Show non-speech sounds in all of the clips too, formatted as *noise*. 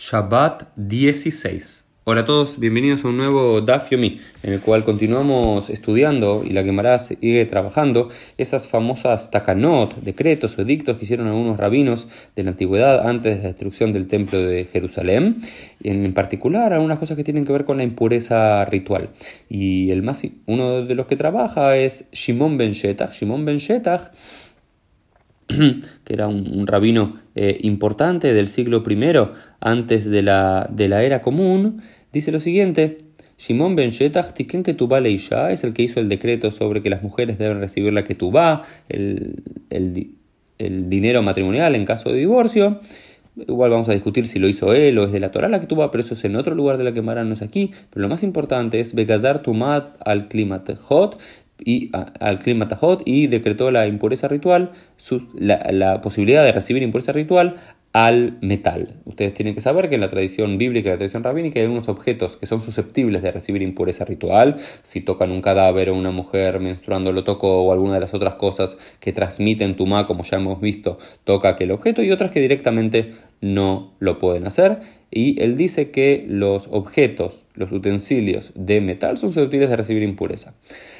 Shabbat 16. Hola a todos, bienvenidos a un nuevo Daf Yomi, en el cual continuamos estudiando y la Gemara sigue trabajando esas famosas takanot, decretos o edictos que hicieron algunos rabinos de la antigüedad antes de la destrucción del templo de Jerusalén, en particular algunas cosas que tienen que ver con la impureza ritual. Y el más, uno de los que trabaja es Shimon ben Shetach. Shimon ben Shetach *clears throat* que era un, rabino eh, importante del siglo I antes de la, de la era común, dice lo siguiente. Shimon ben Shetach tiken leisha es el que hizo el decreto sobre que las mujeres deben recibir la ketubá, el, el, el dinero matrimonial en caso de divorcio. Igual vamos a discutir si lo hizo él o es de la Torah la ketubá, pero eso es en otro lugar de la que no es aquí. Pero lo más importante es Begazar Tumat al Klimat Hot, y al clima Tajot y decretó la impureza ritual, la, posibilidad de recibir impureza ritual al metal. Ustedes tienen que saber que en la tradición bíblica y la tradición rabínica hay algunos objetos que son susceptibles de recibir impureza ritual. Si tocan un cadáver o una mujer menstruando lo toco o alguna de las otras cosas que transmiten tumá, como ya hemos visto, toca aquel objeto y otras que directamente no lo pueden hacer. Y él dice que los objetos, los utensilios de metal son susceptibles de recibir impureza.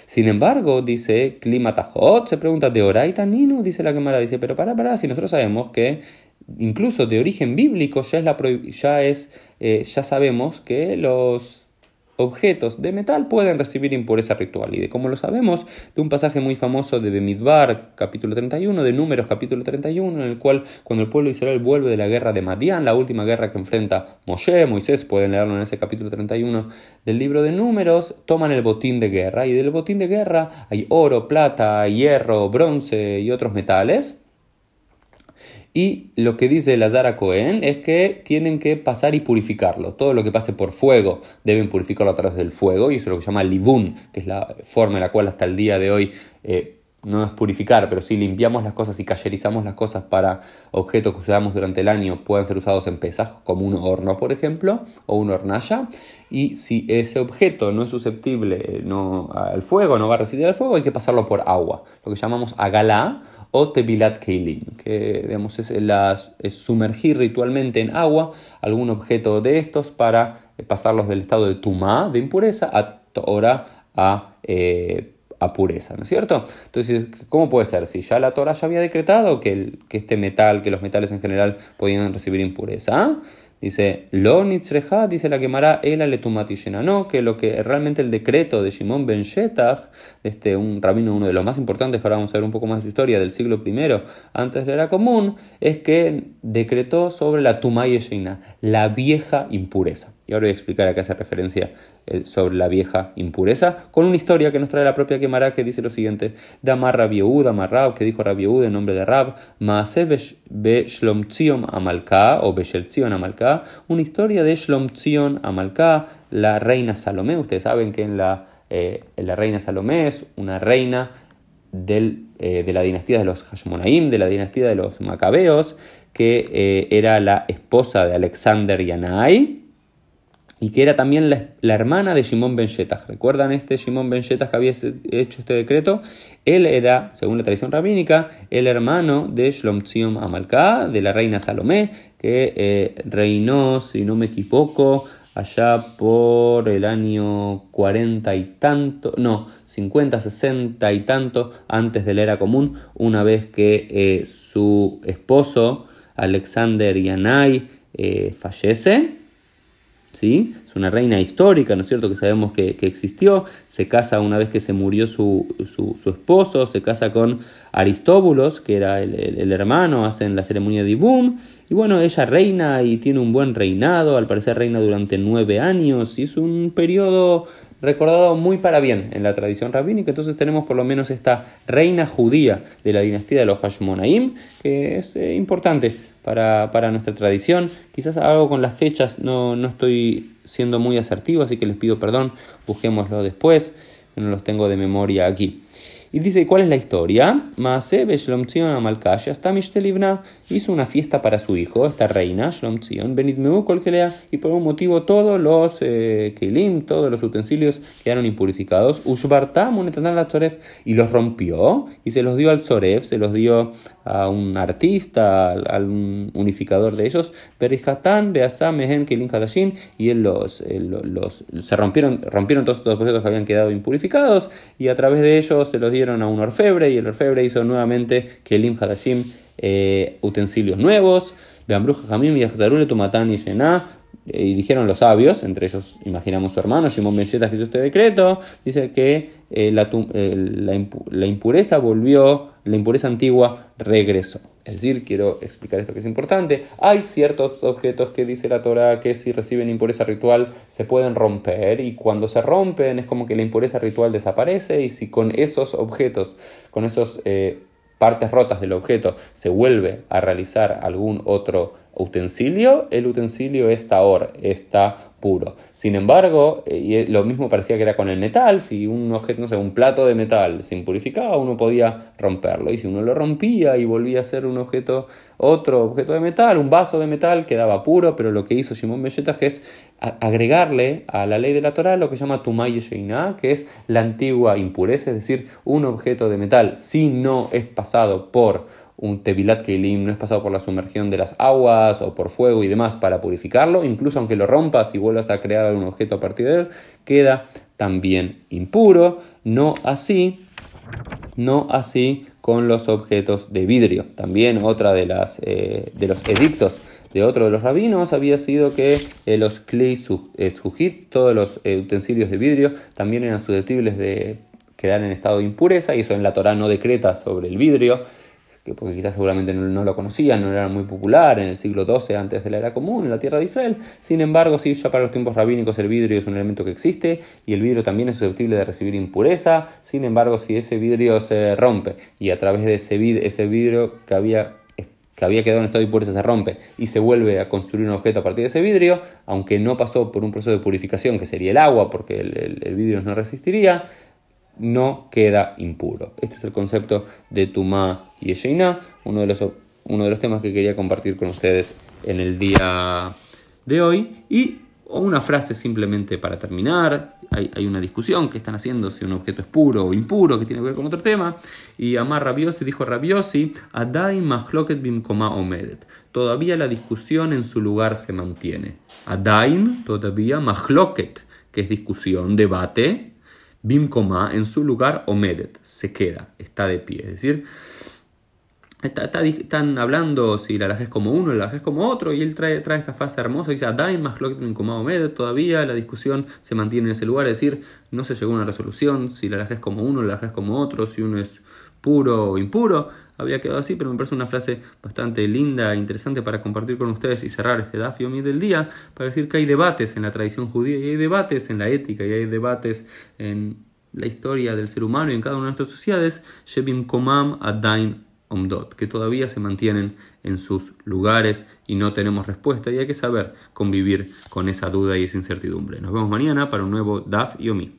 Sin embargo, dice Klimatajot, se pregunta de Oraita Ninu, dice la cámara, dice, pero para, para, si nosotros sabemos que incluso de origen bíblico ya es la ya es eh, ya sabemos que los objetos de metal pueden recibir impureza ritual. Y de como lo sabemos, de un pasaje muy famoso de Bemidbar, capítulo 31, de Números, capítulo 31, en el cual cuando el pueblo de Israel vuelve de la guerra de Madián, la última guerra que enfrenta Moshe, Moisés, pueden leerlo en ese capítulo 31 del libro de Números, toman el botín de guerra. Y del botín de guerra hay oro, plata, hierro, bronce y otros metales. Y lo que dice el Azara Cohen es que tienen que pasar y purificarlo. Todo lo que pase por fuego deben purificarlo a través del fuego. Y eso es lo que se llama libun, que es la forma en la cual hasta el día de hoy eh, no es purificar, pero si limpiamos las cosas y cayerizamos las cosas para objetos que usamos durante el año, pueden ser usados en pesas, como un horno, por ejemplo, o una hornalla. Y si ese objeto no es susceptible eh, no, al fuego, no va a resistir al fuego, hay que pasarlo por agua, lo que llamamos agalá o tebilat keilim, que digamos, es, sumergir ritualmente en agua algún objeto de estos para eh, pasarlos del estado de tumá, de impureza, a Torah, a eh, a pureza, ¿no es cierto? Entonces, ¿cómo puede ser? Si ya la Torah ya había decretado que, que este metal, que los metales en general podían recibir impureza, Dice, lo nitzreja, dice la quemará el no, que lo que realmente el decreto de Shimon ben Shetach, este, un rabino, uno de los más importantes, ahora vamos a ver un poco más de su historia, del siglo I, antes de la era común, es que decretó sobre la tumay la vieja impureza. Y ahora voy a explicar a qué hace referencia sobre la vieja impureza, con una historia que nos trae la propia Gemara que dice lo siguiente: Damar Rabiud, Amarrab, que dijo Rabiud en nombre de Rab, Maase be Shlomtzion Amalka, o Besheltzion Amalka, una historia de Shlomtzion Amalka, la reina Salomé. Ustedes saben que en la, eh, la reina Salomé es una reina del, eh, de la dinastía de los Hashmonaim, de la dinastía de los Macabeos, que era la esposa de Alexander Yanai y que era también la, hermana de Shimon ben. ¿Recuerdan este Shimon ben que había hecho este decreto? Él era, según la tradición rabínica, el hermano de Shlomtzion Amalcá, de la reina Salomé, que eh, reinó, si no me equivoco, allá por el año 40 y tanto, no, 50, 60 y tanto antes de la era común, una vez que eh, su esposo, Alexander Yanai, eh, fallece. ¿Sí? Es una reina histórica, ¿no es cierto?, que sabemos que, existió, se casa una vez que se murió su, esposo, se casa con Aristóbulos, que era el, hermano, hacen la ceremonia de Ibum, y bueno, ella reina y tiene un buen reinado, al parecer reina durante nueve años, y es un periodo recordado muy para bien en la tradición rabínica, entonces tenemos por lo menos esta reina judía de la dinastía de los Hashmonaim, que es eh, importante para, nuestra tradición. Quizás algo con las fechas no, no estoy siendo muy asertivo, así que les pido perdón, busquémoslo después, no los tengo de memoria aquí. Y dice, ¿cuál es la historia? Maase Shlomtzion Amalkasha, hasta Mishtelivna hizo una fiesta para su hijo, esta reina, Shlomtzion, Benitmeu Kolkelea, y por un motivo todos los eh, todos los utensilios quedaron impurificados. Ushbarta Monetatan la Tzoref, y los rompió, y se los dio al Tzoref, se los dio a un artista, a un unificador de ellos, Berihatan, Beasam, Mehen, Kelin Hadashin, y él los, los, se rompieron, rompieron todos los objetos que habían quedado impurificados, y a través de ellos se los dieron a un orfebre, y el orfebre hizo nuevamente Kelim Hadashim, eh, utensilios nuevos, Beambruja Jamim y Tumatán y Shená, y dijeron los sabios, entre ellos imaginamos su hermano, Shimon Ben que hizo este decreto, dice que eh, la, la, impureza volvió, la impureza antigua regresó. Es decir, quiero explicar esto que es importante. Hay ciertos objetos que dice la Torah que si reciben impureza ritual se pueden romper y cuando se rompen es como que la impureza ritual desaparece y si con esos objetos, con esos eh, partes rotas del objeto se vuelve a realizar algún otro utensilio, el utensilio está ahora está puro. Sin embargo, eh, y lo mismo parecía que era con el metal, si un objeto, no sé, un plato de metal se impurificaba, uno podía romperlo, y si uno lo rompía y volvía a ser un objeto, otro objeto de metal, un vaso de metal, quedaba puro, pero lo que hizo Shimon Belletaj es agregarle a la ley de la Torah lo que llama Tumay Sheina, que es la antigua impureza, es decir, un objeto de metal, si no es pasado por un Tevilat Keilim no es pasado por la sumergión de las aguas o por fuego y demás para purificarlo, incluso aunque lo rompas y vuelvas a crear algún objeto a partir de él, queda también impuro, no así, no así con los objetos de vidrio. También otra de, las, eh, de los edictos de otro de los rabinos había sido que eh, los klei eh, sujit, todos los utensilios de vidrio, también eran susceptibles de quedar en estado de impureza, y eso en la Torah no decreta sobre el vidrio, porque quizás seguramente no, lo conocían, no era muy popular en el siglo XII antes de la era común en la tierra de Israel. Sin embargo, sí, ya para los tiempos rabínicos el vidrio es un elemento que existe y el vidrio también es susceptible de recibir impureza. Sin embargo, si ese vidrio se rompe y a través de ese, vid ese vidrio que había que había quedado en estado de impureza se rompe y se vuelve a construir un objeto a partir de ese vidrio, aunque no pasó por un proceso de purificación que sería el agua, porque el vidrio no resistiría, no queda impuro. Este es el concepto de Tumá y Esheina, uno de los, uno de los temas que quería compartir con ustedes en el día de hoy. Y una frase simplemente para terminar. Hay, una discusión que están haciendo si un objeto es puro o impuro, que tiene que ver con otro tema. Y Amar Rabiosi dijo Rabiosi, Adain mahloket bimkoma omedet. Todavía la discusión en su lugar se mantiene. Adain, todavía mahloket, que es discusión, debate, Bimkoma en su lugar Omedet, se queda, está de pie. Es decir, están hablando si la es como uno, la es como otro, y él trae, trae esta frase hermosa, dice, Adain más Omedet, todavía la discusión se mantiene en ese lugar, es decir, no se llegó a una resolución, si la es como uno, la es como otro, si uno es puro o impuro, había quedado así, pero me parece una frase bastante linda e interesante para compartir con ustedes y cerrar este Dafio del día, para decir que hay debates en la tradición judía y hay debates en la ética y hay debates en la historia del ser humano y en cada una de nuestras sociedades, Shebim Komam Adain Omdot, que todavía se mantienen en sus lugares y no tenemos respuesta y hay que saber convivir con esa duda y esa incertidumbre. Nos vemos mañana para un nuevo Daf Yomi.